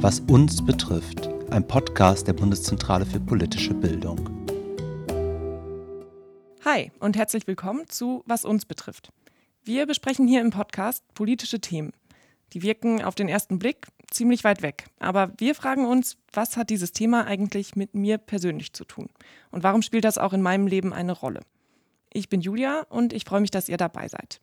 Was uns betrifft, ein Podcast der Bundeszentrale für politische Bildung. Hi und herzlich willkommen zu Was uns betrifft. Wir besprechen hier im Podcast politische Themen. Die wirken auf den ersten Blick ziemlich weit weg. Aber wir fragen uns, was hat dieses Thema eigentlich mit mir persönlich zu tun? Und warum spielt das auch in meinem Leben eine Rolle? Ich bin Julia und ich freue mich, dass ihr dabei seid.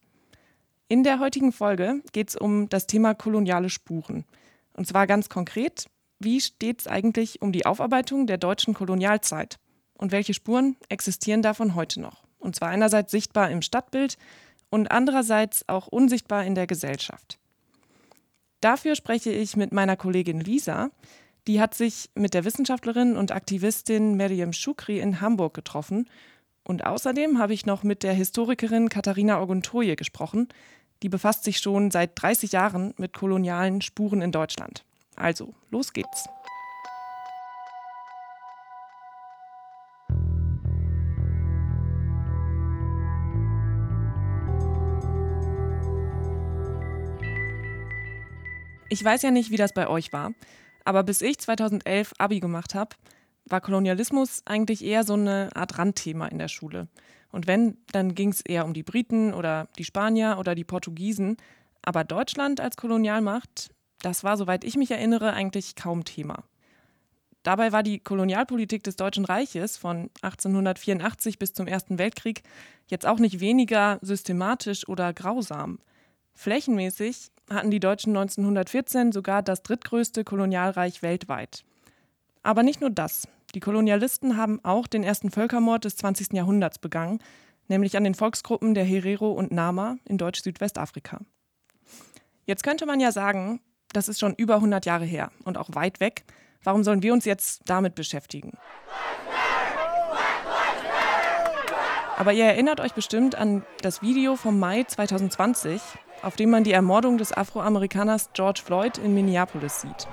In der heutigen Folge geht es um das Thema koloniale Spuren. Und zwar ganz konkret, wie steht es eigentlich um die Aufarbeitung der deutschen Kolonialzeit? Und welche Spuren existieren davon heute noch? Und zwar einerseits sichtbar im Stadtbild und andererseits auch unsichtbar in der Gesellschaft. Dafür spreche ich mit meiner Kollegin Lisa. Die hat sich mit der Wissenschaftlerin und Aktivistin Miriam Shukri in Hamburg getroffen. Und außerdem habe ich noch mit der Historikerin Katharina Oguntoye gesprochen, die befasst sich schon seit 30 Jahren mit kolonialen Spuren in Deutschland. Also, los geht's. Ich weiß ja nicht, wie das bei euch war, aber bis ich 2011 Abi gemacht habe, war Kolonialismus eigentlich eher so eine Art Randthema in der Schule. Und wenn, dann ging es eher um die Briten oder die Spanier oder die Portugiesen. Aber Deutschland als Kolonialmacht, das war, soweit ich mich erinnere, eigentlich kaum Thema. Dabei war die Kolonialpolitik des Deutschen Reiches von 1884 bis zum Ersten Weltkrieg jetzt auch nicht weniger systematisch oder grausam. Flächenmäßig hatten die Deutschen 1914 sogar das drittgrößte Kolonialreich weltweit. Aber nicht nur das. Die Kolonialisten haben auch den ersten Völkermord des 20. Jahrhunderts begangen, nämlich an den Volksgruppen der Herero und Nama in Deutsch-Südwestafrika. Jetzt könnte man ja sagen, das ist schon über 100 Jahre her und auch weit weg. Warum sollen wir uns jetzt damit beschäftigen? Aber ihr erinnert euch bestimmt an das Video vom Mai 2020, auf dem man die Ermordung des Afroamerikaners George Floyd in Minneapolis sieht.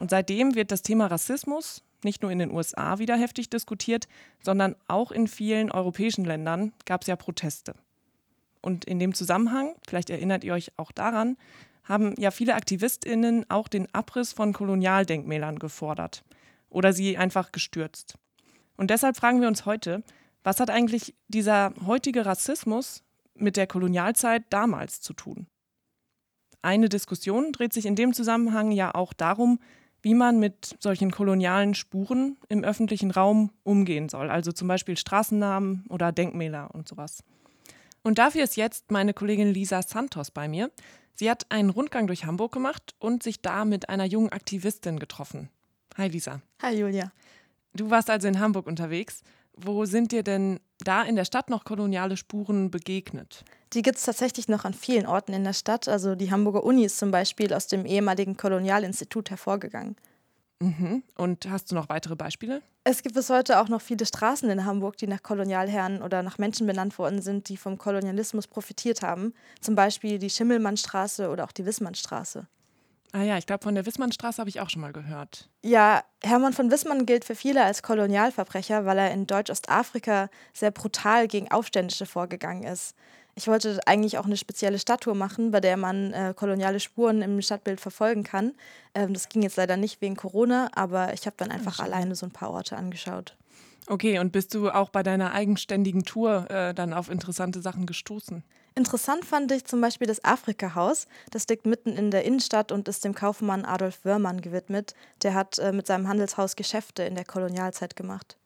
Und seitdem wird das Thema Rassismus nicht nur in den USA wieder heftig diskutiert, sondern auch in vielen europäischen Ländern gab es ja Proteste. Und in dem Zusammenhang, vielleicht erinnert ihr euch auch daran, haben ja viele Aktivistinnen auch den Abriss von Kolonialdenkmälern gefordert oder sie einfach gestürzt. Und deshalb fragen wir uns heute, was hat eigentlich dieser heutige Rassismus mit der Kolonialzeit damals zu tun? Eine Diskussion dreht sich in dem Zusammenhang ja auch darum, wie man mit solchen kolonialen Spuren im öffentlichen Raum umgehen soll, also zum Beispiel Straßennamen oder Denkmäler und sowas. Und dafür ist jetzt meine Kollegin Lisa Santos bei mir. Sie hat einen Rundgang durch Hamburg gemacht und sich da mit einer jungen Aktivistin getroffen. Hi Lisa. Hi Julia. Du warst also in Hamburg unterwegs. Wo sind dir denn da in der Stadt noch koloniale Spuren begegnet? Die gibt es tatsächlich noch an vielen Orten in der Stadt. Also die Hamburger Uni ist zum Beispiel aus dem ehemaligen Kolonialinstitut hervorgegangen. Mhm. Und hast du noch weitere Beispiele? Es gibt bis heute auch noch viele Straßen in Hamburg, die nach Kolonialherren oder nach Menschen benannt worden sind, die vom Kolonialismus profitiert haben. Zum Beispiel die Schimmelmannstraße oder auch die Wissmannstraße. Ah ja, ich glaube, von der Wissmannstraße habe ich auch schon mal gehört. Ja, Hermann von Wissmann gilt für viele als Kolonialverbrecher, weil er in Deutsch-Ostafrika sehr brutal gegen Aufständische vorgegangen ist. Ich wollte eigentlich auch eine spezielle Statue machen, bei der man äh, koloniale Spuren im Stadtbild verfolgen kann. Ähm, das ging jetzt leider nicht wegen Corona, aber ich habe dann einfach Ach, alleine so ein paar Orte angeschaut. Okay, und bist du auch bei deiner eigenständigen Tour äh, dann auf interessante Sachen gestoßen? Interessant fand ich zum Beispiel das Afrika-Haus. Das liegt mitten in der Innenstadt und ist dem Kaufmann Adolf Wörmann gewidmet. Der hat äh, mit seinem Handelshaus Geschäfte in der Kolonialzeit gemacht.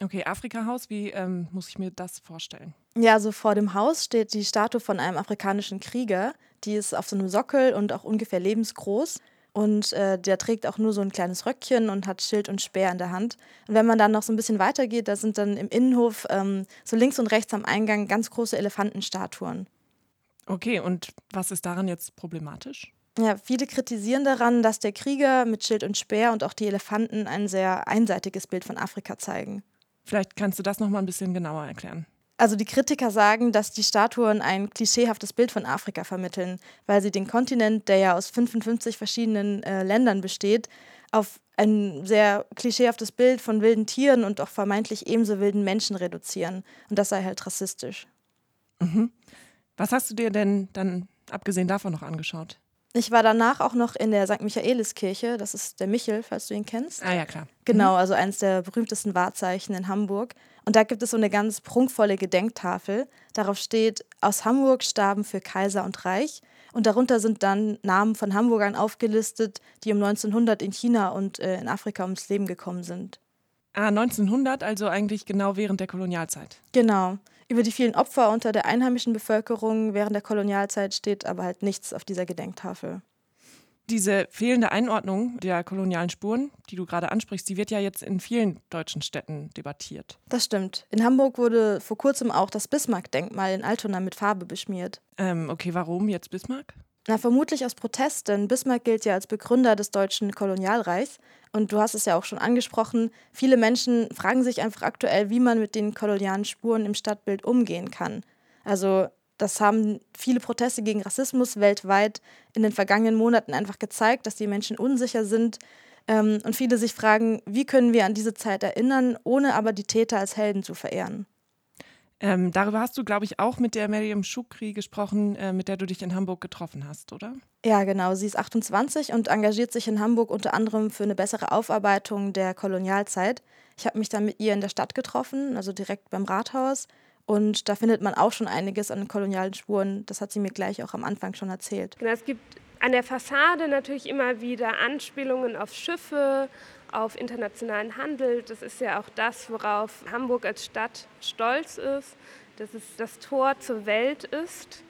Okay, Afrika-Haus, wie ähm, muss ich mir das vorstellen? Ja, also vor dem Haus steht die Statue von einem afrikanischen Krieger. Die ist auf so einem Sockel und auch ungefähr lebensgroß. Und äh, der trägt auch nur so ein kleines Röckchen und hat Schild und Speer in der Hand. Und wenn man dann noch so ein bisschen weitergeht, da sind dann im Innenhof ähm, so links und rechts am Eingang ganz große Elefantenstatuen. Okay, und was ist daran jetzt problematisch? Ja, viele kritisieren daran, dass der Krieger mit Schild und Speer und auch die Elefanten ein sehr einseitiges Bild von Afrika zeigen. Vielleicht kannst du das noch mal ein bisschen genauer erklären. Also die Kritiker sagen, dass die Statuen ein klischeehaftes Bild von Afrika vermitteln, weil sie den Kontinent, der ja aus 55 verschiedenen äh, Ländern besteht, auf ein sehr klischeehaftes Bild von wilden Tieren und auch vermeintlich ebenso wilden Menschen reduzieren. Und das sei halt rassistisch. Mhm. Was hast du dir denn dann abgesehen davon noch angeschaut? Ich war danach auch noch in der St. Michaeliskirche, das ist der Michel, falls du ihn kennst. Ah ja, klar. Genau, also eines der berühmtesten Wahrzeichen in Hamburg. Und da gibt es so eine ganz prunkvolle Gedenktafel. Darauf steht, aus Hamburg starben für Kaiser und Reich. Und darunter sind dann Namen von Hamburgern aufgelistet, die um 1900 in China und äh, in Afrika ums Leben gekommen sind. Ah, 1900, also eigentlich genau während der Kolonialzeit. Genau. Über die vielen Opfer unter der einheimischen Bevölkerung während der Kolonialzeit steht aber halt nichts auf dieser Gedenktafel. Diese fehlende Einordnung der kolonialen Spuren, die du gerade ansprichst, die wird ja jetzt in vielen deutschen Städten debattiert. Das stimmt. In Hamburg wurde vor kurzem auch das Bismarck-Denkmal in Altona mit Farbe beschmiert. Ähm, okay, warum jetzt Bismarck? Na, vermutlich aus Protest, denn Bismarck gilt ja als Begründer des deutschen Kolonialreichs. Und du hast es ja auch schon angesprochen, viele Menschen fragen sich einfach aktuell, wie man mit den kolonialen Spuren im Stadtbild umgehen kann. Also das haben viele Proteste gegen Rassismus weltweit in den vergangenen Monaten einfach gezeigt, dass die Menschen unsicher sind ähm, und viele sich fragen, wie können wir an diese Zeit erinnern, ohne aber die Täter als Helden zu verehren. Ähm, darüber hast du, glaube ich, auch mit der Miriam Schukri gesprochen, äh, mit der du dich in Hamburg getroffen hast, oder? Ja, genau. Sie ist 28 und engagiert sich in Hamburg unter anderem für eine bessere Aufarbeitung der Kolonialzeit. Ich habe mich dann mit ihr in der Stadt getroffen, also direkt beim Rathaus. Und da findet man auch schon einiges an kolonialen Spuren. Das hat sie mir gleich auch am Anfang schon erzählt. Genau, es gibt an der Fassade natürlich immer wieder Anspielungen auf Schiffe, auf internationalen Handel. Das ist ja auch das, worauf Hamburg als Stadt stolz ist, dass es das Tor zur Welt ist.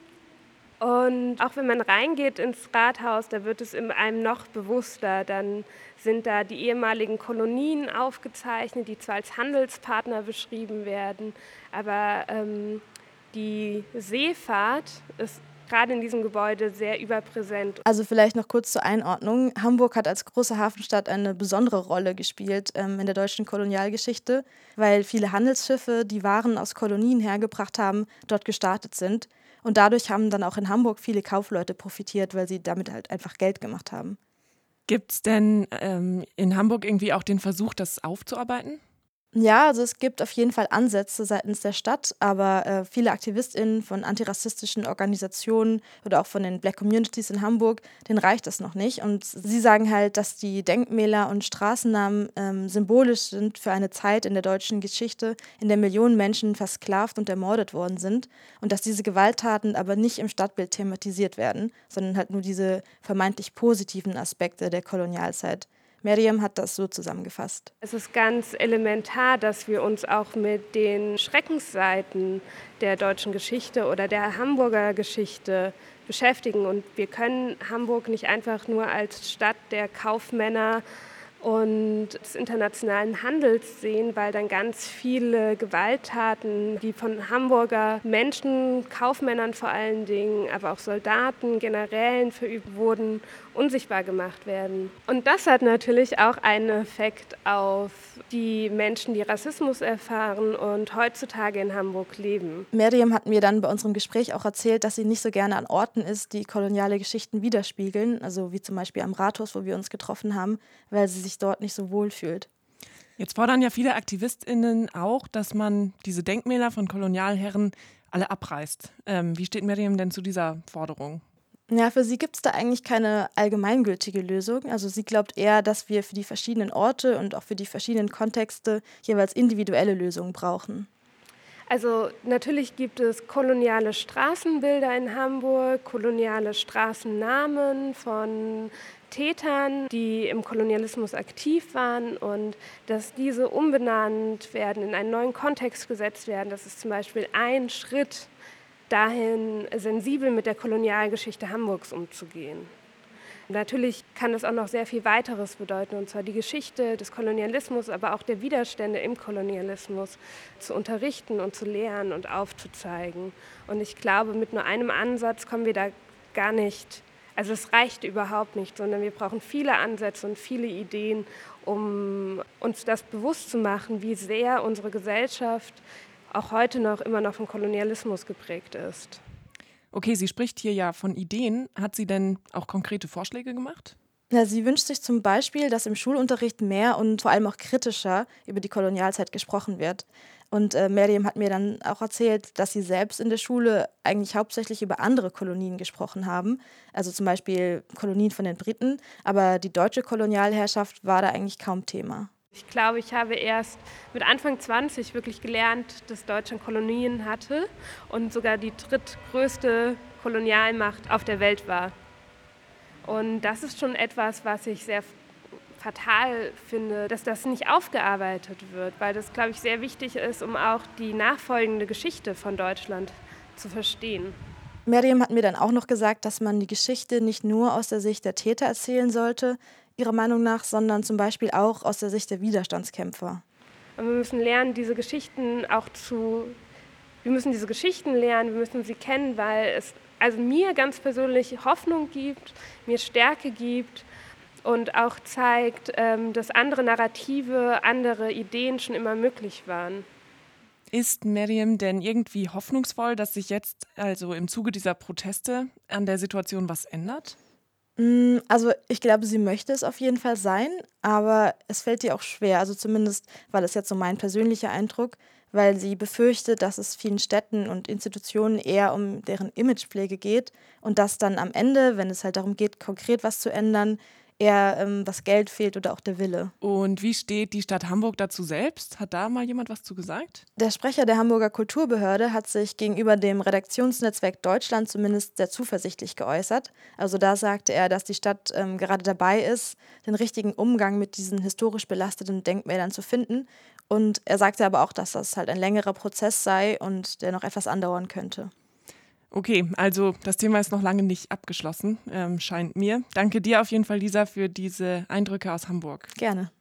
Und auch wenn man reingeht ins Rathaus, da wird es einem noch bewusster. Dann sind da die ehemaligen Kolonien aufgezeichnet, die zwar als Handelspartner beschrieben werden, aber ähm, die Seefahrt ist gerade in diesem Gebäude sehr überpräsent. Also vielleicht noch kurz zur Einordnung. Hamburg hat als große Hafenstadt eine besondere Rolle gespielt ähm, in der deutschen Kolonialgeschichte, weil viele Handelsschiffe, die Waren aus Kolonien hergebracht haben, dort gestartet sind. Und dadurch haben dann auch in Hamburg viele Kaufleute profitiert, weil sie damit halt einfach Geld gemacht haben. Gibt es denn ähm, in Hamburg irgendwie auch den Versuch, das aufzuarbeiten? Ja, also es gibt auf jeden Fall Ansätze seitens der Stadt, aber äh, viele AktivistInnen von antirassistischen Organisationen oder auch von den Black Communities in Hamburg, denen reicht das noch nicht. Und sie sagen halt, dass die Denkmäler und Straßennamen ähm, symbolisch sind für eine Zeit in der deutschen Geschichte, in der Millionen Menschen versklavt und ermordet worden sind und dass diese Gewalttaten aber nicht im Stadtbild thematisiert werden, sondern halt nur diese vermeintlich positiven Aspekte der Kolonialzeit. Miriam hat das so zusammengefasst. Es ist ganz elementar, dass wir uns auch mit den Schreckensseiten der deutschen Geschichte oder der Hamburger Geschichte beschäftigen. Und wir können Hamburg nicht einfach nur als Stadt der Kaufmänner und des internationalen Handels sehen, weil dann ganz viele Gewalttaten, die von Hamburger Menschen, Kaufmännern vor allen Dingen, aber auch Soldaten, Generälen verübt wurden, unsichtbar gemacht werden. Und das hat natürlich auch einen Effekt auf die Menschen, die Rassismus erfahren und heutzutage in Hamburg leben. Miriam hat mir dann bei unserem Gespräch auch erzählt, dass sie nicht so gerne an Orten ist, die koloniale Geschichten widerspiegeln, also wie zum Beispiel am Rathaus, wo wir uns getroffen haben, weil sie sich dort nicht so wohl fühlt. Jetzt fordern ja viele AktivistInnen auch, dass man diese Denkmäler von Kolonialherren alle abreißt. Ähm, wie steht Miriam denn zu dieser Forderung? Ja, für sie gibt es da eigentlich keine allgemeingültige Lösung. Also sie glaubt eher, dass wir für die verschiedenen Orte und auch für die verschiedenen Kontexte jeweils individuelle Lösungen brauchen. Also natürlich gibt es koloniale Straßenbilder in Hamburg, koloniale Straßennamen von Tätern, die im Kolonialismus aktiv waren und dass diese umbenannt werden, in einen neuen Kontext gesetzt werden. Das ist zum Beispiel ein Schritt dahin, sensibel mit der Kolonialgeschichte Hamburgs umzugehen. Natürlich kann es auch noch sehr viel weiteres bedeuten, und zwar die Geschichte des Kolonialismus, aber auch der Widerstände im Kolonialismus zu unterrichten und zu lehren und aufzuzeigen. Und ich glaube, mit nur einem Ansatz kommen wir da gar nicht, also es reicht überhaupt nicht, sondern wir brauchen viele Ansätze und viele Ideen, um uns das bewusst zu machen, wie sehr unsere Gesellschaft auch heute noch immer noch vom Kolonialismus geprägt ist. Okay, sie spricht hier ja von Ideen. Hat sie denn auch konkrete Vorschläge gemacht? Ja, sie wünscht sich zum Beispiel, dass im Schulunterricht mehr und vor allem auch kritischer über die Kolonialzeit gesprochen wird. Und äh, Miriam hat mir dann auch erzählt, dass sie selbst in der Schule eigentlich hauptsächlich über andere Kolonien gesprochen haben. Also zum Beispiel Kolonien von den Briten. Aber die deutsche Kolonialherrschaft war da eigentlich kaum Thema. Ich glaube, ich habe erst mit Anfang 20 wirklich gelernt, dass Deutschland Kolonien hatte und sogar die drittgrößte Kolonialmacht auf der Welt war. Und das ist schon etwas, was ich sehr fatal finde, dass das nicht aufgearbeitet wird, weil das, glaube ich, sehr wichtig ist, um auch die nachfolgende Geschichte von Deutschland zu verstehen. Miriam hat mir dann auch noch gesagt, dass man die Geschichte nicht nur aus der Sicht der Täter erzählen sollte, ihrer Meinung nach, sondern zum Beispiel auch aus der Sicht der Widerstandskämpfer. Und wir müssen lernen, diese Geschichten auch zu, wir müssen diese Geschichten lernen, wir müssen sie kennen, weil es also mir ganz persönlich Hoffnung gibt, mir Stärke gibt und auch zeigt, ähm, dass andere Narrative, andere Ideen schon immer möglich waren. Ist Miriam denn irgendwie hoffnungsvoll, dass sich jetzt also im Zuge dieser Proteste an der Situation was ändert? Mm, also ich glaube, sie möchte es auf jeden Fall sein, aber es fällt ihr auch schwer. Also zumindest war das jetzt so mein persönlicher Eindruck, weil sie befürchtet, dass es vielen Städten und Institutionen eher um deren Imagepflege geht und dass dann am Ende, wenn es halt darum geht, konkret was zu ändern, eher ähm, das Geld fehlt oder auch der Wille. Und wie steht die Stadt Hamburg dazu selbst? Hat da mal jemand was zu gesagt? Der Sprecher der Hamburger Kulturbehörde hat sich gegenüber dem Redaktionsnetzwerk Deutschland zumindest sehr zuversichtlich geäußert. Also da sagte er, dass die Stadt ähm, gerade dabei ist, den richtigen Umgang mit diesen historisch belasteten Denkmälern zu finden. Und er sagte aber auch, dass das halt ein längerer Prozess sei und der noch etwas andauern könnte. Okay, also das Thema ist noch lange nicht abgeschlossen, ähm, scheint mir. Danke dir auf jeden Fall, Lisa, für diese Eindrücke aus Hamburg. Gerne.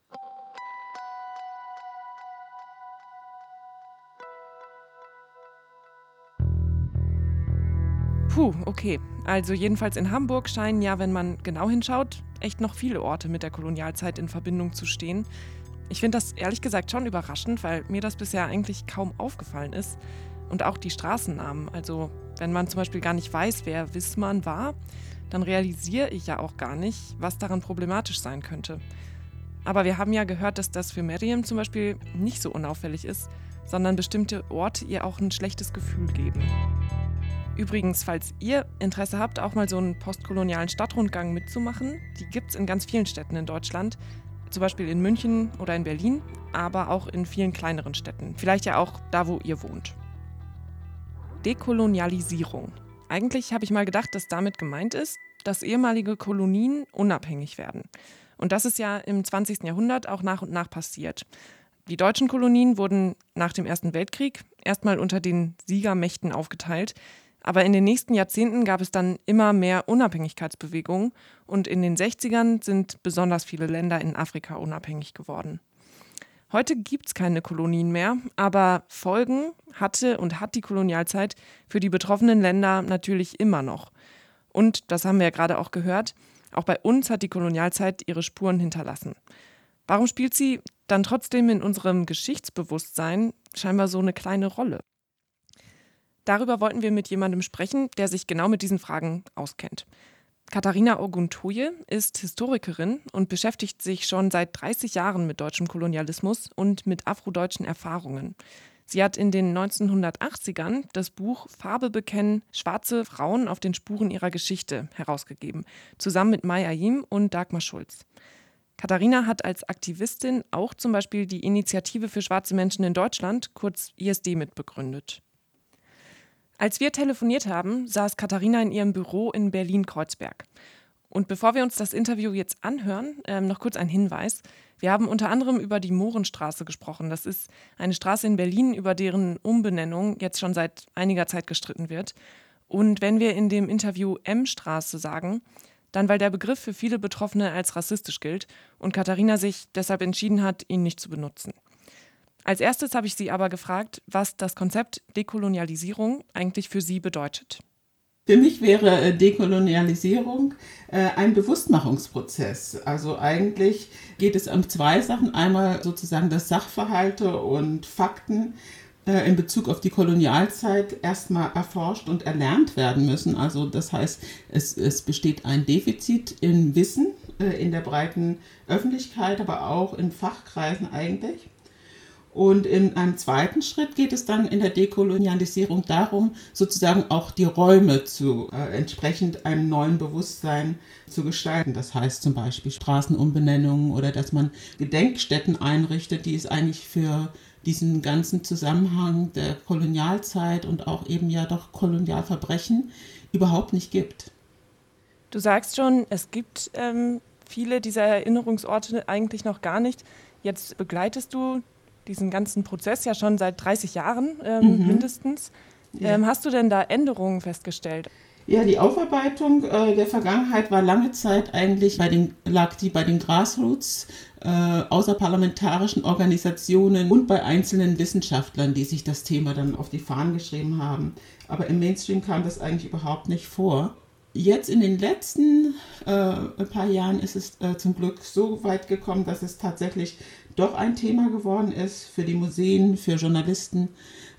Puh, okay. Also jedenfalls in Hamburg scheinen ja, wenn man genau hinschaut, echt noch viele Orte mit der Kolonialzeit in Verbindung zu stehen. Ich finde das ehrlich gesagt schon überraschend, weil mir das bisher eigentlich kaum aufgefallen ist. Und auch die Straßennamen. Also wenn man zum Beispiel gar nicht weiß, wer Wissmann war, dann realisiere ich ja auch gar nicht, was daran problematisch sein könnte. Aber wir haben ja gehört, dass das für Miriam zum Beispiel nicht so unauffällig ist, sondern bestimmte Orte ihr auch ein schlechtes Gefühl geben. Übrigens, falls ihr Interesse habt, auch mal so einen postkolonialen Stadtrundgang mitzumachen, die gibt es in ganz vielen Städten in Deutschland, zum Beispiel in München oder in Berlin, aber auch in vielen kleineren Städten, vielleicht ja auch da, wo ihr wohnt. Dekolonialisierung. Eigentlich habe ich mal gedacht, dass damit gemeint ist, dass ehemalige Kolonien unabhängig werden. Und das ist ja im 20. Jahrhundert auch nach und nach passiert. Die deutschen Kolonien wurden nach dem Ersten Weltkrieg erstmal unter den Siegermächten aufgeteilt, aber in den nächsten Jahrzehnten gab es dann immer mehr Unabhängigkeitsbewegungen und in den 60ern sind besonders viele Länder in Afrika unabhängig geworden. Heute gibt es keine Kolonien mehr, aber Folgen hatte und hat die Kolonialzeit für die betroffenen Länder natürlich immer noch. Und, das haben wir ja gerade auch gehört, auch bei uns hat die Kolonialzeit ihre Spuren hinterlassen. Warum spielt sie dann trotzdem in unserem Geschichtsbewusstsein scheinbar so eine kleine Rolle? Darüber wollten wir mit jemandem sprechen, der sich genau mit diesen Fragen auskennt. Katharina Oguntoye ist Historikerin und beschäftigt sich schon seit 30 Jahren mit deutschem Kolonialismus und mit afrodeutschen Erfahrungen. Sie hat in den 1980ern das Buch Farbe bekennen, schwarze Frauen auf den Spuren ihrer Geschichte herausgegeben, zusammen mit Mai Ayim und Dagmar Schulz. Katharina hat als Aktivistin auch zum Beispiel die Initiative für schwarze Menschen in Deutschland, kurz ISD, mitbegründet. Als wir telefoniert haben, saß Katharina in ihrem Büro in Berlin-Kreuzberg. Und bevor wir uns das Interview jetzt anhören, ähm, noch kurz ein Hinweis. Wir haben unter anderem über die Mohrenstraße gesprochen. Das ist eine Straße in Berlin, über deren Umbenennung jetzt schon seit einiger Zeit gestritten wird. Und wenn wir in dem Interview M-Straße sagen, dann weil der Begriff für viele Betroffene als rassistisch gilt und Katharina sich deshalb entschieden hat, ihn nicht zu benutzen. Als erstes habe ich sie aber gefragt, was das Konzept Dekolonialisierung eigentlich für sie bedeutet. Für mich wäre äh, Dekolonialisierung äh, ein Bewusstmachungsprozess. Also eigentlich geht es um zwei Sachen. Einmal sozusagen, dass Sachverhalte und Fakten äh, in Bezug auf die Kolonialzeit erstmal erforscht und erlernt werden müssen. Also das heißt, es, es besteht ein Defizit im Wissen in der breiten Öffentlichkeit, aber auch in Fachkreisen eigentlich. Und in einem zweiten Schritt geht es dann in der Dekolonialisierung darum, sozusagen auch die Räume zu äh, entsprechend einem neuen Bewusstsein zu gestalten. Das heißt zum Beispiel Straßenumbenennungen oder dass man Gedenkstätten einrichtet, die es eigentlich für diesen ganzen Zusammenhang der Kolonialzeit und auch eben ja doch Kolonialverbrechen überhaupt nicht gibt. Du sagst schon, es gibt ähm, viele dieser Erinnerungsorte eigentlich noch gar nicht. Jetzt begleitest du diesen ganzen Prozess ja schon seit 30 Jahren ähm, mhm. mindestens. Ähm, hast du denn da Änderungen festgestellt? Ja, die Aufarbeitung äh, der Vergangenheit war lange Zeit eigentlich bei den, lag die bei den Grassroots, äh, außerparlamentarischen Organisationen und bei einzelnen Wissenschaftlern, die sich das Thema dann auf die Fahnen geschrieben haben. Aber im Mainstream kam das eigentlich überhaupt nicht vor. Jetzt in den letzten äh, paar Jahren ist es äh, zum Glück so weit gekommen, dass es tatsächlich doch ein Thema geworden ist für die Museen, für Journalisten,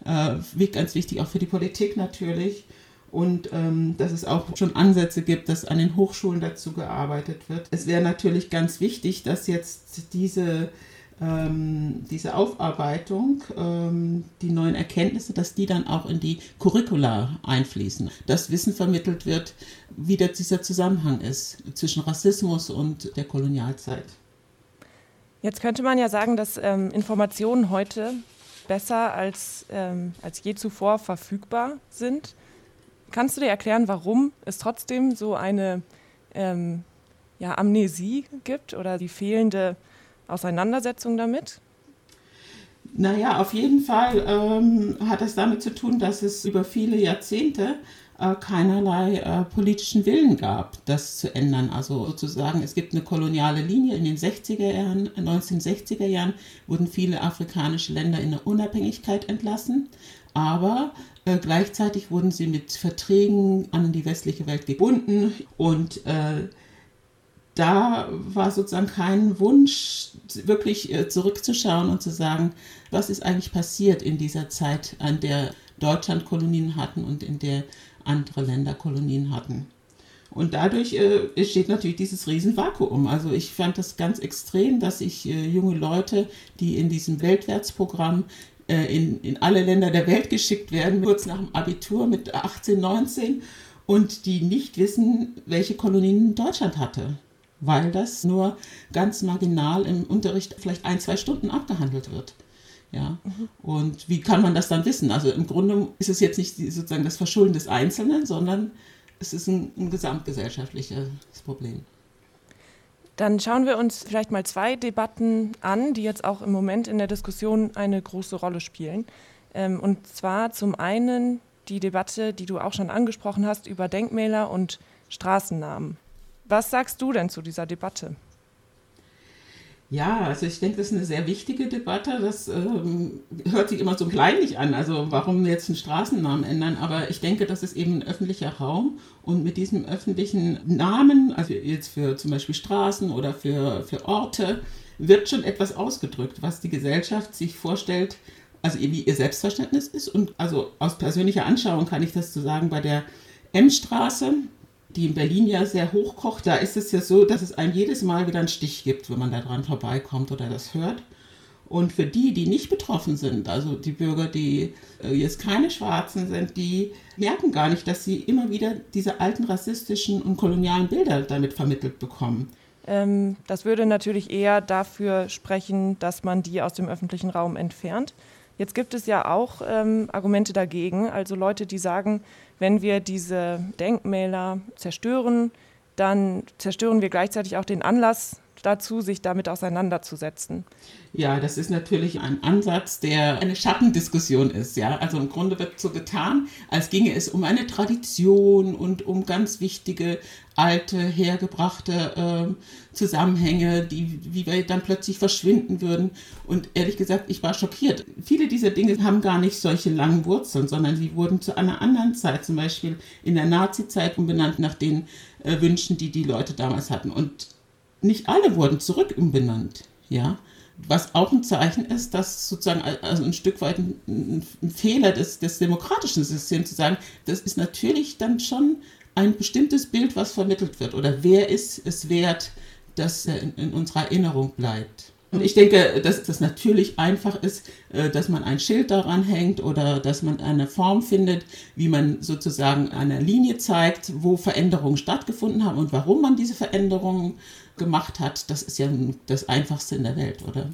äh, ganz wichtig auch für die Politik natürlich. Und ähm, dass es auch schon Ansätze gibt, dass an den Hochschulen dazu gearbeitet wird. Es wäre natürlich ganz wichtig, dass jetzt diese ähm, diese Aufarbeitung, ähm, die neuen Erkenntnisse, dass die dann auch in die Curricula einfließen. Dass Wissen vermittelt wird, wie der, dieser Zusammenhang ist zwischen Rassismus und der Kolonialzeit. Jetzt könnte man ja sagen, dass ähm, Informationen heute besser als, ähm, als je zuvor verfügbar sind. Kannst du dir erklären, warum es trotzdem so eine ähm, ja, Amnesie gibt oder die fehlende Auseinandersetzung damit? Naja, auf jeden Fall ähm, hat es damit zu tun, dass es über viele Jahrzehnte äh, keinerlei äh, politischen Willen gab, das zu ändern. Also sozusagen, es gibt eine koloniale Linie. In den 60er Jahren, 1960er Jahren wurden viele afrikanische Länder in der Unabhängigkeit entlassen, aber äh, gleichzeitig wurden sie mit Verträgen an die westliche Welt gebunden. Und äh, da war sozusagen kein Wunsch, wirklich äh, zurückzuschauen und zu sagen, was ist eigentlich passiert in dieser Zeit, an der Deutschland Kolonien hatten und in der andere Länder Kolonien hatten. Und dadurch äh, entsteht natürlich dieses Riesenvakuum. Also ich fand das ganz extrem, dass ich äh, junge Leute, die in diesem Weltwärtsprogramm äh, in, in alle Länder der Welt geschickt werden, kurz nach dem Abitur mit 18, 19, und die nicht wissen, welche Kolonien Deutschland hatte weil das nur ganz marginal im Unterricht vielleicht ein, zwei Stunden abgehandelt wird. Ja, mhm. und wie kann man das dann wissen? Also im Grunde ist es jetzt nicht sozusagen das Verschulden des Einzelnen, sondern es ist ein, ein gesamtgesellschaftliches Problem. Dann schauen wir uns vielleicht mal zwei Debatten an, die jetzt auch im Moment in der Diskussion eine große Rolle spielen. Ähm, und zwar zum einen die Debatte, die du auch schon angesprochen hast, über Denkmäler und Straßennamen. Was sagst du denn zu dieser Debatte? Ja, also ich denke, das ist eine sehr wichtige Debatte. Das ähm, hört sich immer so kleinlich an, also warum jetzt einen Straßennamen ändern. Aber ich denke, das ist eben ein öffentlicher Raum und mit diesem öffentlichen Namen, also jetzt für zum Beispiel Straßen oder für, für Orte, wird schon etwas ausgedrückt, was die Gesellschaft sich vorstellt, also wie ihr Selbstverständnis ist. Und also aus persönlicher Anschauung kann ich das zu so sagen, bei der M-Straße, die in Berlin ja sehr hoch kocht, da ist es ja so, dass es einem jedes Mal wieder einen Stich gibt, wenn man da dran vorbeikommt oder das hört. Und für die, die nicht betroffen sind, also die Bürger, die äh, jetzt keine Schwarzen sind, die merken gar nicht, dass sie immer wieder diese alten rassistischen und kolonialen Bilder damit vermittelt bekommen. Ähm, das würde natürlich eher dafür sprechen, dass man die aus dem öffentlichen Raum entfernt. Jetzt gibt es ja auch ähm, Argumente dagegen, also Leute, die sagen, wenn wir diese Denkmäler zerstören, dann zerstören wir gleichzeitig auch den Anlass dazu, sich damit auseinanderzusetzen. Ja, das ist natürlich ein Ansatz, der eine Schattendiskussion ist. Ja, also im Grunde wird so getan, als ginge es um eine Tradition und um ganz wichtige alte, hergebrachte äh, Zusammenhänge, die, wie wir dann plötzlich verschwinden würden. Und ehrlich gesagt, ich war schockiert. Viele dieser Dinge haben gar nicht solche langen Wurzeln, sondern sie wurden zu einer anderen Zeit, zum Beispiel in der Nazi-Zeit, umbenannt nach den äh, Wünschen, die die Leute damals hatten. Und nicht alle wurden zurück umbenannt. Ja, was auch ein Zeichen ist, dass sozusagen also ein Stück weit ein, ein Fehler des, des demokratischen Systems zu sagen, das ist natürlich dann schon ein bestimmtes Bild, was vermittelt wird. Oder wer ist es wert, das in, in unserer Erinnerung bleibt. Und ich denke, dass das natürlich einfach ist, äh, dass man ein Schild daran hängt oder dass man eine Form findet, wie man sozusagen eine Linie zeigt, wo Veränderungen stattgefunden haben und warum man diese Veränderungen gemacht hat. Das ist ja das Einfachste in der Welt, oder?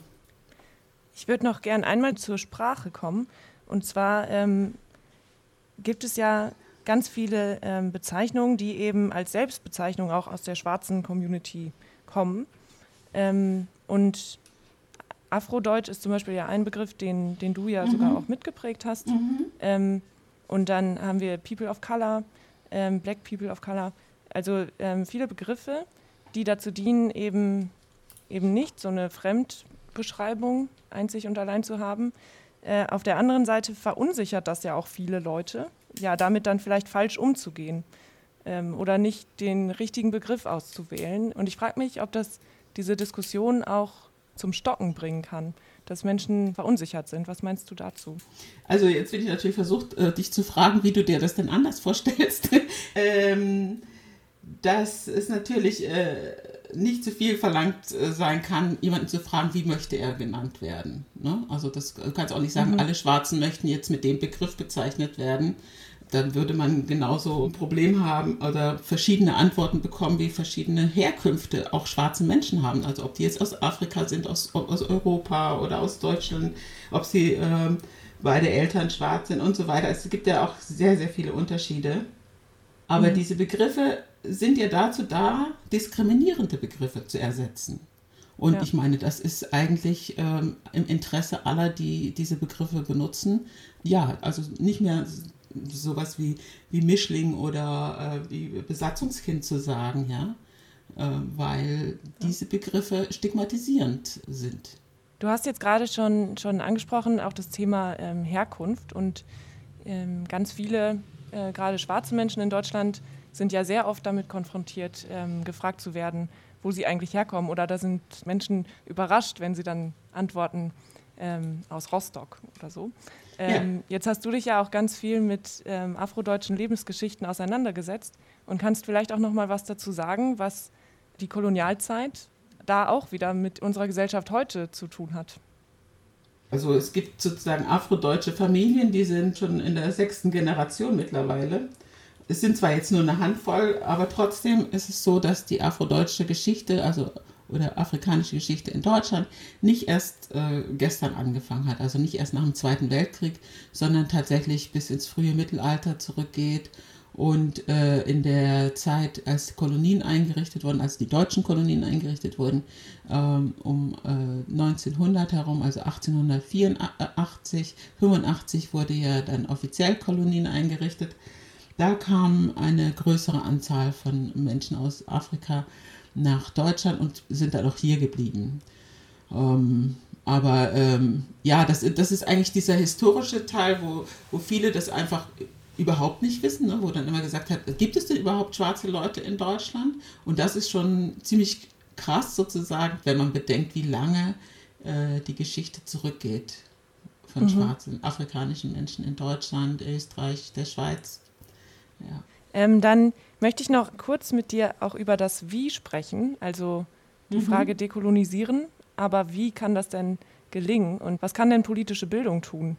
Ich würde noch gern einmal zur Sprache kommen. Und zwar ähm, gibt es ja ganz viele ähm, Bezeichnungen, die eben als Selbstbezeichnung auch aus der schwarzen Community kommen. Ähm, und Afrodeutsch ist zum Beispiel ja ein Begriff, den, den du ja mhm. sogar auch mitgeprägt hast. Mhm. Ähm, und dann haben wir People of Color, ähm, Black People of Color. Also ähm, viele Begriffe, die dazu dienen, eben, eben nicht so eine Fremdbeschreibung einzig und allein zu haben. Äh, auf der anderen Seite verunsichert das ja auch viele Leute, ja, damit dann vielleicht falsch umzugehen ähm, oder nicht den richtigen Begriff auszuwählen. Und ich frage mich, ob das diese Diskussion auch zum Stocken bringen kann, dass Menschen verunsichert sind. Was meinst du dazu? Also jetzt bin ich natürlich versucht, äh, dich zu fragen, wie du dir das denn anders vorstellst. ähm, dass es natürlich äh, nicht zu viel verlangt äh, sein kann, jemanden zu fragen, wie möchte er genannt werden. Ne? Also das du kannst auch nicht sagen, mhm. alle Schwarzen möchten jetzt mit dem Begriff bezeichnet werden dann würde man genauso ein Problem haben oder verschiedene Antworten bekommen, wie verschiedene Herkünfte auch schwarze Menschen haben. Also ob die jetzt aus Afrika sind, aus, aus Europa oder aus Deutschland, ob sie äh, beide Eltern schwarz sind und so weiter. Es gibt ja auch sehr, sehr viele Unterschiede. Aber mhm. diese Begriffe sind ja dazu da, diskriminierende Begriffe zu ersetzen. Und ja. ich meine, das ist eigentlich ähm, im Interesse aller, die diese Begriffe benutzen. Ja, also nicht mehr sowas wie, wie Mischling oder äh, wie Besatzungskind zu sagen, ja, äh, weil diese Begriffe stigmatisierend sind. Du hast jetzt gerade schon, schon angesprochen, auch das Thema ähm, Herkunft und ähm, ganz viele, äh, gerade schwarze Menschen in Deutschland, sind ja sehr oft damit konfrontiert, ähm, gefragt zu werden, wo sie eigentlich herkommen. Oder da sind Menschen überrascht, wenn sie dann antworten, ähm, aus Rostock oder so. Ähm, ja. Jetzt hast du dich ja auch ganz viel mit ähm, afrodeutschen Lebensgeschichten auseinandergesetzt und kannst vielleicht auch noch mal was dazu sagen, was die Kolonialzeit da auch wieder mit unserer Gesellschaft heute zu tun hat. Also es gibt sozusagen afrodeutsche Familien, die sind schon in der sechsten Generation mittlerweile. Es sind zwar jetzt nur eine Handvoll, aber trotzdem ist es so, dass die afrodeutsche Geschichte, also oder afrikanische Geschichte in Deutschland nicht erst äh, gestern angefangen hat, also nicht erst nach dem Zweiten Weltkrieg, sondern tatsächlich bis ins frühe Mittelalter zurückgeht und äh, in der Zeit, als Kolonien eingerichtet wurden, als die deutschen Kolonien eingerichtet wurden, ähm, um äh, 1900 herum, also 1884, 85 wurde ja dann offiziell Kolonien eingerichtet. Da kam eine größere Anzahl von Menschen aus Afrika nach Deutschland und sind dann auch hier geblieben. Ähm, aber ähm, ja, das, das ist eigentlich dieser historische Teil, wo, wo viele das einfach überhaupt nicht wissen, ne? wo dann immer gesagt hat, gibt es denn überhaupt schwarze Leute in Deutschland? Und das ist schon ziemlich krass sozusagen, wenn man bedenkt, wie lange äh, die Geschichte zurückgeht von mhm. schwarzen afrikanischen Menschen in Deutschland, Österreich, der Schweiz. Ja. Ähm, dann möchte ich noch kurz mit dir auch über das Wie sprechen, also die mhm. Frage dekolonisieren. Aber wie kann das denn gelingen und was kann denn politische Bildung tun?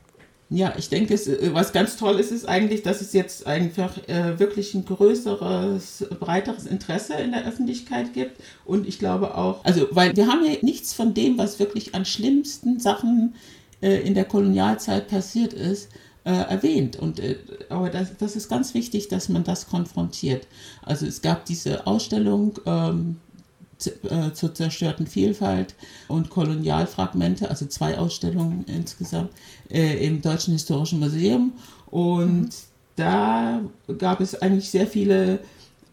Ja, ich denke, es, äh, was ganz toll ist, ist eigentlich, dass es jetzt einfach äh, wirklich ein größeres, breiteres Interesse in der Öffentlichkeit gibt. Und ich glaube auch, also, weil wir haben ja nichts von dem, was wirklich an schlimmsten Sachen äh, in der Kolonialzeit passiert ist, äh, erwähnt. Und, äh, aber das, das ist ganz wichtig, dass man das konfrontiert. Also es gab diese Ausstellung ähm, äh, zur zerstörten Vielfalt und Kolonialfragmente, also zwei Ausstellungen insgesamt äh, im Deutschen Historischen Museum. Und mhm. da gab es eigentlich sehr viele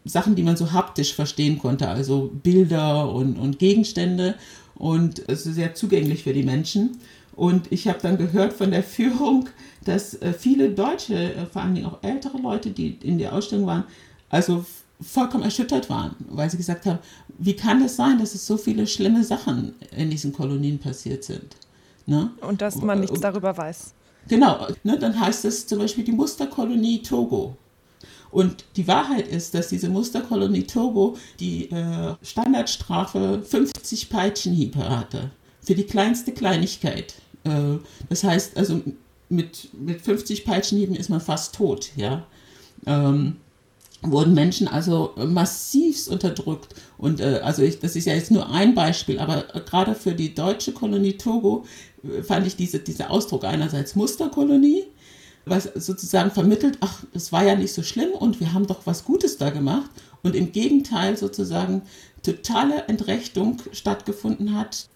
Sachen, die man so haptisch verstehen konnte, also Bilder und, und Gegenstände und es ist sehr zugänglich für die Menschen. Und ich habe dann gehört von der Führung, dass äh, viele Deutsche, äh, vor allem auch ältere Leute, die in der Ausstellung waren, also vollkommen erschüttert waren, weil sie gesagt haben, wie kann es sein, dass es so viele schlimme Sachen in diesen Kolonien passiert sind? Ne? Und dass man nichts darüber weiß. Genau, ne, dann heißt es zum Beispiel die Musterkolonie Togo. Und die Wahrheit ist, dass diese Musterkolonie Togo die äh, Standardstrafe 50 Peitschenhiebe hatte. Für die kleinste Kleinigkeit. Äh, das heißt, also mit, mit 50 Peitschenhieben ist man fast tot, ja. Ähm, wurden Menschen also massivst unterdrückt. Und äh, also ich, das ist ja jetzt nur ein Beispiel, aber gerade für die deutsche Kolonie Togo äh, fand ich diese, dieser Ausdruck einerseits Musterkolonie, was sozusagen vermittelt, ach, es war ja nicht so schlimm und wir haben doch was Gutes da gemacht. Und im Gegenteil sozusagen totale Entrechtung stattgefunden hat.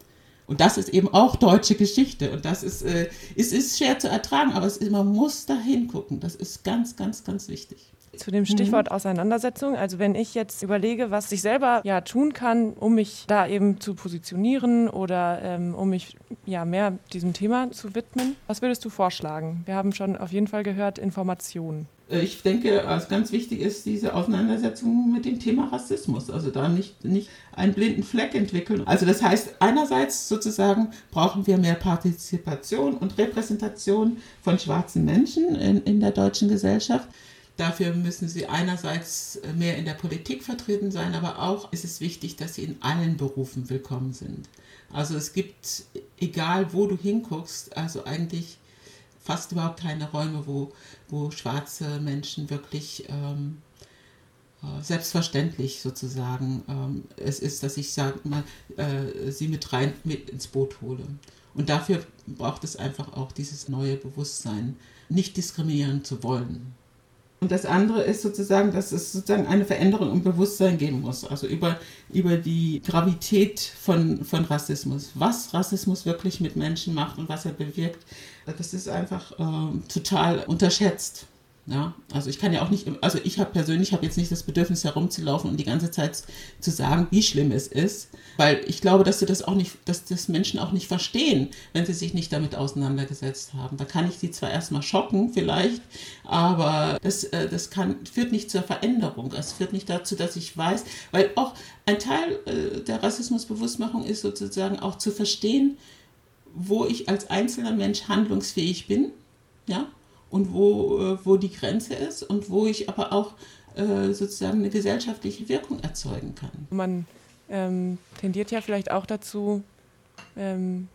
Und das ist eben auch deutsche Geschichte. Und das ist, äh, es ist schwer zu ertragen, aber es ist, man muss da hingucken. Das ist ganz, ganz, ganz wichtig. Zu dem Stichwort mhm. Auseinandersetzung. Also wenn ich jetzt überlege, was ich selber ja tun kann, um mich da eben zu positionieren oder ähm, um mich ja mehr diesem Thema zu widmen, was würdest du vorschlagen? Wir haben schon auf jeden Fall gehört Informationen. Äh, ich denke, was ganz wichtig ist, diese Auseinandersetzung mit dem Thema Rassismus. Also da nicht, nicht einen blinden Fleck entwickeln. Also das heißt, einerseits sozusagen brauchen wir mehr Partizipation und Repräsentation von schwarzen Menschen in, in der deutschen Gesellschaft. Dafür müssen sie einerseits mehr in der Politik vertreten sein, aber auch ist es wichtig, dass sie in allen Berufen willkommen sind. Also es gibt, egal wo du hinguckst, also eigentlich fast überhaupt keine Räume, wo, wo schwarze Menschen wirklich ähm, äh, selbstverständlich sozusagen ähm, es ist, dass ich sage mal, äh, sie mit rein mit ins Boot hole. Und dafür braucht es einfach auch dieses neue Bewusstsein, nicht diskriminieren zu wollen. Und das andere ist sozusagen, dass es sozusagen eine Veränderung im Bewusstsein geben muss, also über, über die Gravität von, von Rassismus, was Rassismus wirklich mit Menschen macht und was er bewirkt. Das ist einfach äh, total unterschätzt. Ja, also ich kann ja auch nicht, also ich habe persönlich habe jetzt nicht das Bedürfnis herumzulaufen und die ganze Zeit zu sagen, wie schlimm es ist, weil ich glaube, dass sie das auch nicht, dass das Menschen auch nicht verstehen, wenn sie sich nicht damit auseinandergesetzt haben. Da kann ich sie zwar erstmal schocken vielleicht, aber das, äh, das kann, führt nicht zur Veränderung. Es führt nicht dazu, dass ich weiß, weil auch ein Teil äh, der Rassismusbewusstmachung ist sozusagen auch zu verstehen, wo ich als einzelner Mensch handlungsfähig bin, ja, und wo, äh, wo die Grenze ist und wo ich aber auch äh, sozusagen eine gesellschaftliche Wirkung erzeugen kann. Man ähm, tendiert ja vielleicht auch dazu, ähm,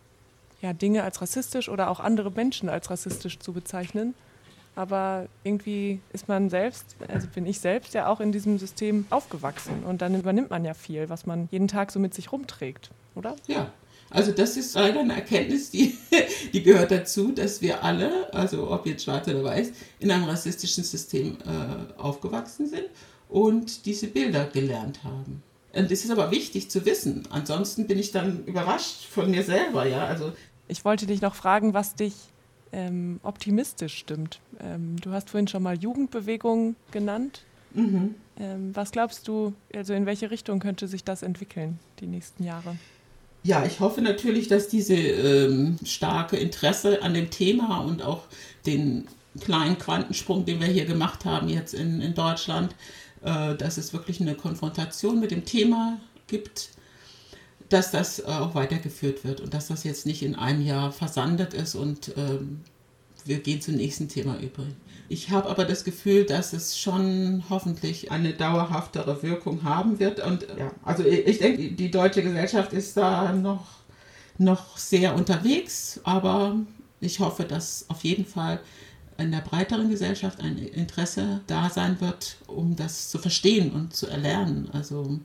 ja, Dinge als rassistisch oder auch andere Menschen als rassistisch zu bezeichnen. Aber irgendwie ist man selbst, also bin ich selbst ja auch in diesem System aufgewachsen und dann übernimmt man ja viel, was man jeden Tag so mit sich rumträgt, oder? Ja, also das ist leider eine Erkenntnis, die, die gehört dazu, dass wir alle, also ob jetzt schwarz oder weiß, in einem rassistischen System äh, aufgewachsen sind und diese Bilder gelernt haben. Und das ist aber wichtig zu wissen. Ansonsten bin ich dann überrascht von mir selber, ja. Also ich wollte dich noch fragen, was dich ähm, optimistisch stimmt. Ähm, du hast vorhin schon mal Jugendbewegung genannt. Mhm. Ähm, was glaubst du, also in welche Richtung könnte sich das entwickeln die nächsten Jahre? Ja, ich hoffe natürlich, dass diese ähm, starke Interesse an dem Thema und auch den kleinen Quantensprung, den wir hier gemacht haben jetzt in, in Deutschland, äh, dass es wirklich eine Konfrontation mit dem Thema gibt, dass das äh, auch weitergeführt wird und dass das jetzt nicht in einem Jahr versandet ist und ähm, wir gehen zum nächsten Thema über. Ich habe aber das Gefühl, dass es schon hoffentlich eine dauerhaftere Wirkung haben wird. Und ja, also ich denke, die deutsche Gesellschaft ist da noch, noch sehr unterwegs, aber ich hoffe, dass auf jeden Fall in der breiteren Gesellschaft ein Interesse da sein wird, um das zu verstehen und zu erlernen. Also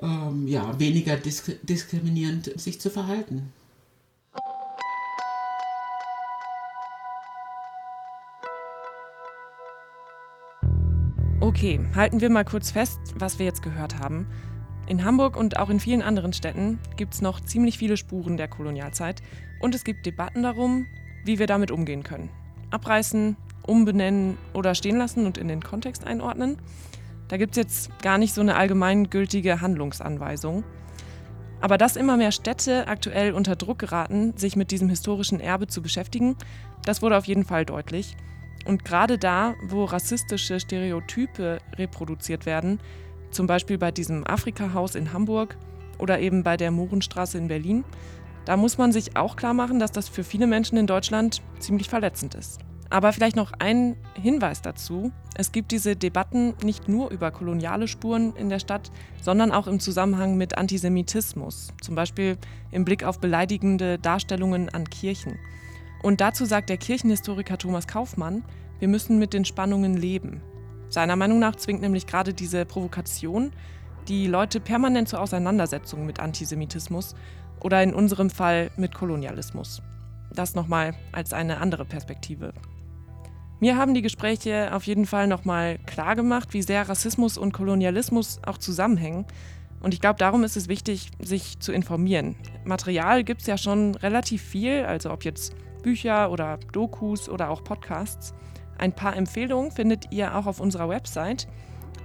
ähm, ja, weniger disk diskriminierend sich zu verhalten. Okay, halten wir mal kurz fest, was wir jetzt gehört haben. In Hamburg und auch in vielen anderen Städten gibt es noch ziemlich viele Spuren der Kolonialzeit und es gibt Debatten darum, wie wir damit umgehen können. Abreißen, umbenennen oder stehen lassen und in den Kontext einordnen. Da gibt es jetzt gar nicht so eine allgemeingültige Handlungsanweisung. Aber dass immer mehr Städte aktuell unter Druck geraten, sich mit diesem historischen Erbe zu beschäftigen, das wurde auf jeden Fall deutlich. Und gerade da, wo rassistische Stereotype reproduziert werden, zum Beispiel bei diesem Afrika-Haus in Hamburg oder eben bei der Mohrenstraße in Berlin, da muss man sich auch klar machen, dass das für viele Menschen in Deutschland ziemlich verletzend ist. Aber vielleicht noch ein Hinweis dazu. Es gibt diese Debatten nicht nur über koloniale Spuren in der Stadt, sondern auch im Zusammenhang mit Antisemitismus, zum Beispiel im Blick auf beleidigende Darstellungen an Kirchen. Und dazu sagt der Kirchenhistoriker Thomas Kaufmann, wir müssen mit den Spannungen leben. Seiner Meinung nach zwingt nämlich gerade diese Provokation die Leute permanent zur Auseinandersetzung mit Antisemitismus oder in unserem Fall mit Kolonialismus. Das nochmal als eine andere Perspektive. Mir haben die Gespräche auf jeden Fall nochmal klar gemacht, wie sehr Rassismus und Kolonialismus auch zusammenhängen. Und ich glaube, darum ist es wichtig, sich zu informieren. Material gibt es ja schon relativ viel, also ob jetzt Bücher oder Dokus oder auch Podcasts. Ein paar Empfehlungen findet ihr auch auf unserer Website.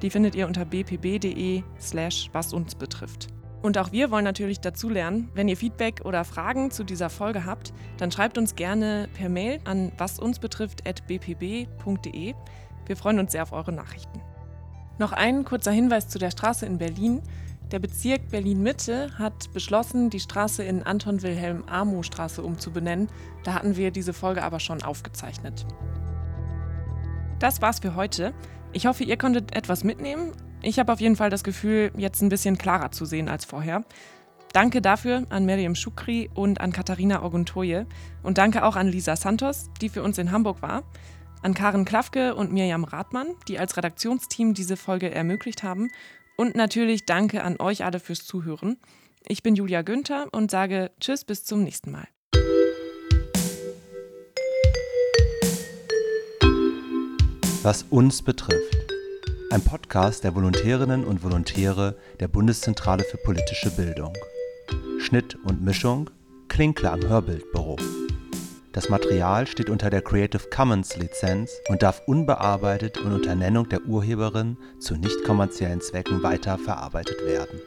Die findet ihr unter bpb.de slash was uns betrifft. Und auch wir wollen natürlich dazulernen. Wenn ihr Feedback oder Fragen zu dieser Folge habt, dann schreibt uns gerne per Mail an wasunsbetrifft.bpb.de. Wir freuen uns sehr auf eure Nachrichten. Noch ein kurzer Hinweis zu der Straße in Berlin. Der Bezirk Berlin-Mitte hat beschlossen, die Straße in Anton-Wilhelm-Amo-Straße umzubenennen. Da hatten wir diese Folge aber schon aufgezeichnet. Das war's für heute. Ich hoffe, ihr konntet etwas mitnehmen. Ich habe auf jeden Fall das Gefühl, jetzt ein bisschen klarer zu sehen als vorher. Danke dafür an Miriam Schukri und an Katharina Oguntoye. Und danke auch an Lisa Santos, die für uns in Hamburg war. An Karen Klafke und Mirjam Rathmann, die als Redaktionsteam diese Folge ermöglicht haben. Und natürlich danke an euch alle fürs Zuhören. Ich bin Julia Günther und sage Tschüss bis zum nächsten Mal. Was uns betrifft ein Podcast der Volontärinnen und Volontäre der Bundeszentrale für politische Bildung. Schnitt und Mischung Klinkler am Hörbildbüro. Das Material steht unter der Creative Commons Lizenz und darf unbearbeitet und unter Nennung der Urheberin zu nicht kommerziellen Zwecken weiter verarbeitet werden.